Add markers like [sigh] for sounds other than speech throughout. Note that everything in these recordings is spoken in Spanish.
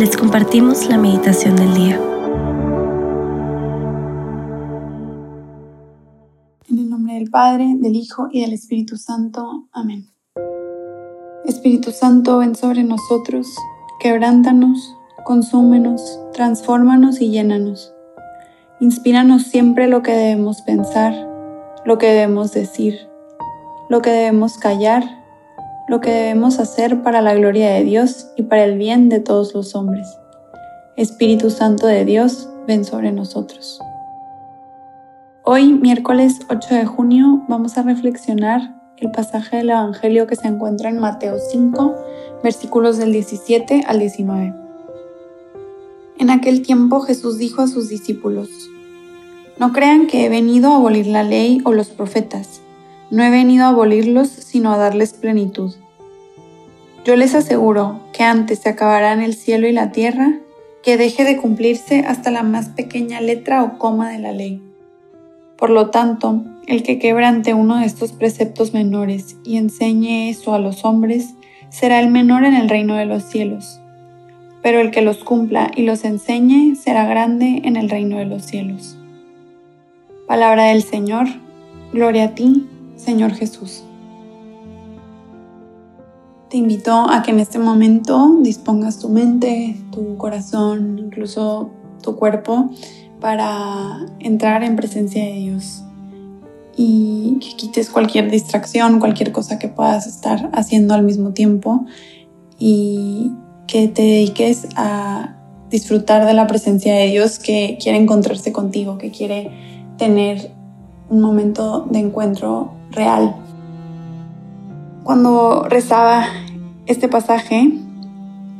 les compartimos la meditación del día. En el nombre del Padre, del Hijo y del Espíritu Santo. Amén. Espíritu Santo, ven sobre nosotros, quebrántanos, consúmenos, transfórmanos y llénanos. Inspíranos siempre lo que debemos pensar, lo que debemos decir, lo que debemos callar lo que debemos hacer para la gloria de Dios y para el bien de todos los hombres. Espíritu Santo de Dios, ven sobre nosotros. Hoy, miércoles 8 de junio, vamos a reflexionar el pasaje del Evangelio que se encuentra en Mateo 5, versículos del 17 al 19. En aquel tiempo Jesús dijo a sus discípulos, No crean que he venido a abolir la ley o los profetas. No he venido a abolirlos, sino a darles plenitud. Yo les aseguro que antes se acabarán el cielo y la tierra que deje de cumplirse hasta la más pequeña letra o coma de la ley. Por lo tanto, el que quebrante uno de estos preceptos menores y enseñe eso a los hombres, será el menor en el reino de los cielos. Pero el que los cumpla y los enseñe será grande en el reino de los cielos. Palabra del Señor, gloria a ti, Señor Jesús. Te invito a que en este momento dispongas tu mente, tu corazón, incluso tu cuerpo para entrar en presencia de Dios y que quites cualquier distracción, cualquier cosa que puedas estar haciendo al mismo tiempo y que te dediques a disfrutar de la presencia de Dios que quiere encontrarse contigo, que quiere tener un momento de encuentro real. Cuando rezaba este pasaje,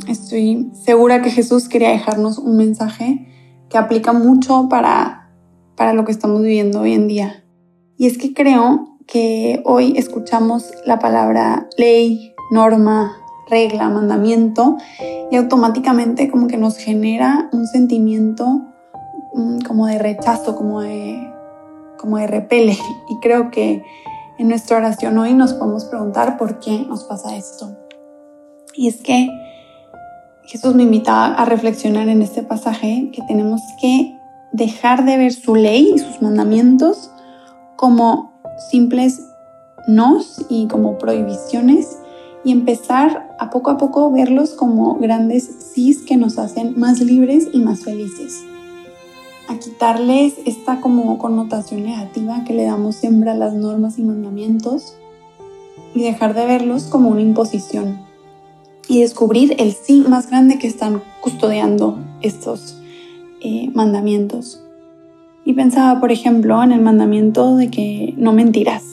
estoy segura que Jesús quería dejarnos un mensaje que aplica mucho para, para lo que estamos viviendo hoy en día. Y es que creo que hoy escuchamos la palabra ley, norma, regla, mandamiento y automáticamente como que nos genera un sentimiento mm, como de rechazo, como de como de repele. Y creo que en nuestra oración hoy nos podemos preguntar por qué nos pasa esto. Y es que Jesús me invita a reflexionar en este pasaje que tenemos que dejar de ver su ley y sus mandamientos como simples nos y como prohibiciones y empezar a poco a poco verlos como grandes sís que nos hacen más libres y más felices a quitarles esta como connotación negativa que le damos siempre a las normas y mandamientos y dejar de verlos como una imposición y descubrir el sí más grande que están custodiando estos eh, mandamientos. Y pensaba, por ejemplo, en el mandamiento de que no mentirás.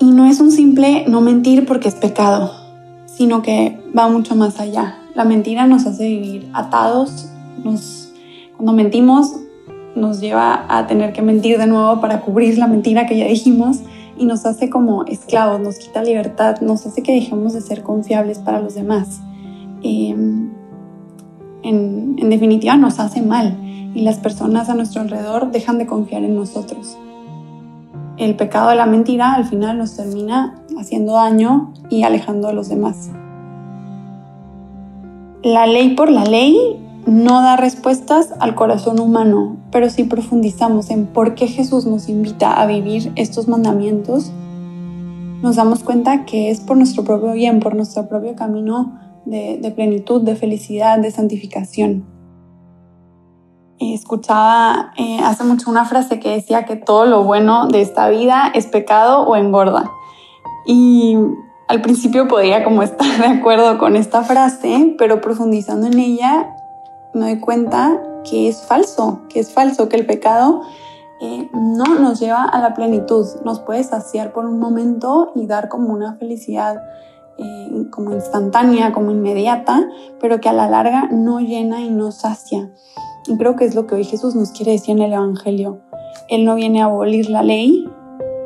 Y no es un simple no mentir porque es pecado, sino que va mucho más allá. La mentira nos hace vivir atados, nos cuando mentimos nos lleva a tener que mentir de nuevo para cubrir la mentira que ya dijimos y nos hace como esclavos, nos quita libertad, nos hace que dejemos de ser confiables para los demás. Em, en, en definitiva nos hace mal y las personas a nuestro alrededor dejan de confiar en nosotros. El pecado de la mentira al final nos termina haciendo daño y alejando a los demás. La ley por la ley no da respuestas al corazón humano, pero si profundizamos en por qué Jesús nos invita a vivir estos mandamientos, nos damos cuenta que es por nuestro propio bien, por nuestro propio camino de, plenitud, de felicidad, de santificación. Escuchaba eh, hace mucho una frase que decía que todo lo bueno de esta vida es pecado o engorda. Y al principio podía como estar [laughs] de acuerdo con esta frase, pero profundizando en ella me doy cuenta que es falso, que es falso, que el pecado eh, no nos lleva a la plenitud, nos puede saciar por un momento y dar como una felicidad eh, como instantánea, como inmediata, pero que a la larga no llena y no sacia. Y creo que es lo que hoy Jesús nos quiere decir en el Evangelio. Él no viene a abolir la ley,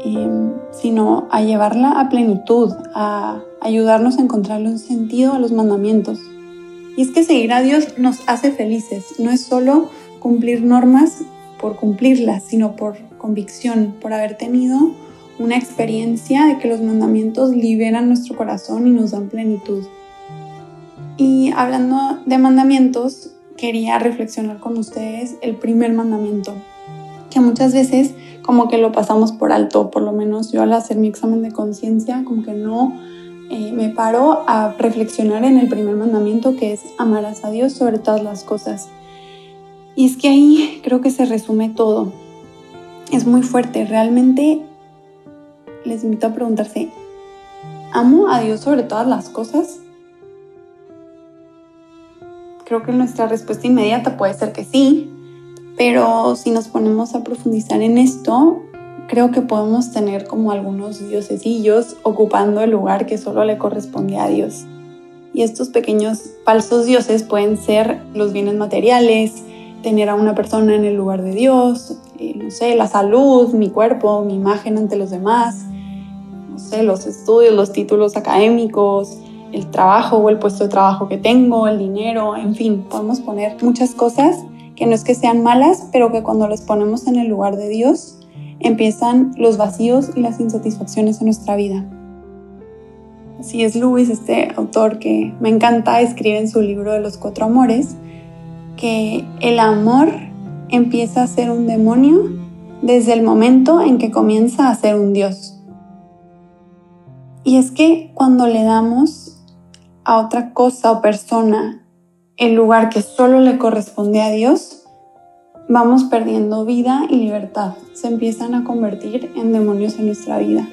em, sino a llevarla a plenitud, a ayudarnos a encontrarle un sentido a los mandamientos. Y es que seguir a Dios nos hace felices, no es solo cumplir normas por cumplirlas, sino por convicción, por haber tenido una experiencia de que los mandamientos liberan nuestro corazón y nos dan plenitud. Y hablando de mandamientos, quería reflexionar con ustedes el primer mandamiento, que muchas veces como que lo pasamos por alto, por lo menos yo al hacer mi examen de conciencia, como que no eh, me paro a reflexionar en el primer mandamiento que es amarás a Dios sobre todas las cosas. Y es que ahí creo que se resume todo. Es muy fuerte, realmente les invito a preguntarse, ¿amo a Dios sobre todas las cosas? Creo que nuestra respuesta inmediata puede ser que sí, pero si nos ponemos a profundizar en esto, creo que podemos tener como algunos diosesillos ocupando el lugar que solo le corresponde a Dios. Y estos pequeños falsos dioses pueden ser los bienes materiales, tener a una persona en el lugar de Dios, eh, no sé, la salud, mi cuerpo, mi imagen ante los demás, no sé, los estudios, los títulos académicos, el trabajo o el puesto de trabajo que tengo, el dinero, en fin, podemos poner muchas cosas que no es que sean malas, pero que cuando las ponemos en el lugar de Dios, empiezan los vacíos y las insatisfacciones en nuestra vida. Si es Lewis, este autor que me encanta, escribe en su libro de los cuatro amores, que el amor empieza a ser un demonio desde el momento en que comienza a ser un Dios. Y es que cuando le damos a otra cosa o persona el lugar que solo le corresponde a Dios, vamos perdiendo vida y libertad. Se empiezan a convertir en demonios en nuestra vida.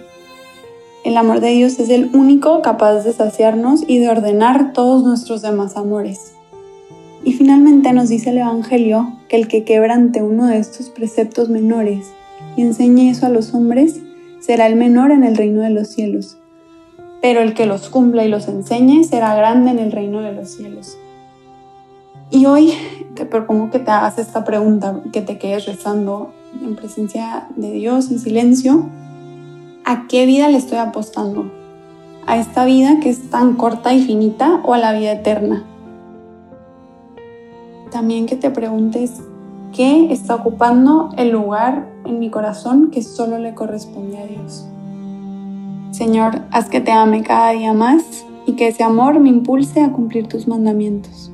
El amor de Dios es el único capaz de saciarnos y de ordenar todos nuestros demás amores. Y finalmente nos dice el Evangelio que el que quebrante uno de estos preceptos menores y enseñe eso a los hombres, será el menor en el reino de los cielos. Pero el que los cumpla y los enseñe será grande en el reino de los cielos. Y hoy te propongo que te hagas esta pregunta, que te quedes rezando en presencia de Dios, en silencio. ¿A qué vida le estoy apostando? ¿A esta vida que es tan corta y finita o a la vida eterna? También que te preguntes qué está ocupando el lugar en mi corazón que solo le corresponde a Dios. Señor, haz que te ame cada día más y que ese amor me impulse a cumplir tus mandamientos.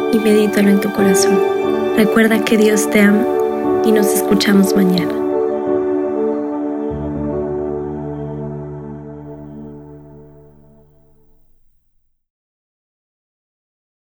y medítalo en tu corazón. Recuerda que Dios te ama y nos escuchamos mañana.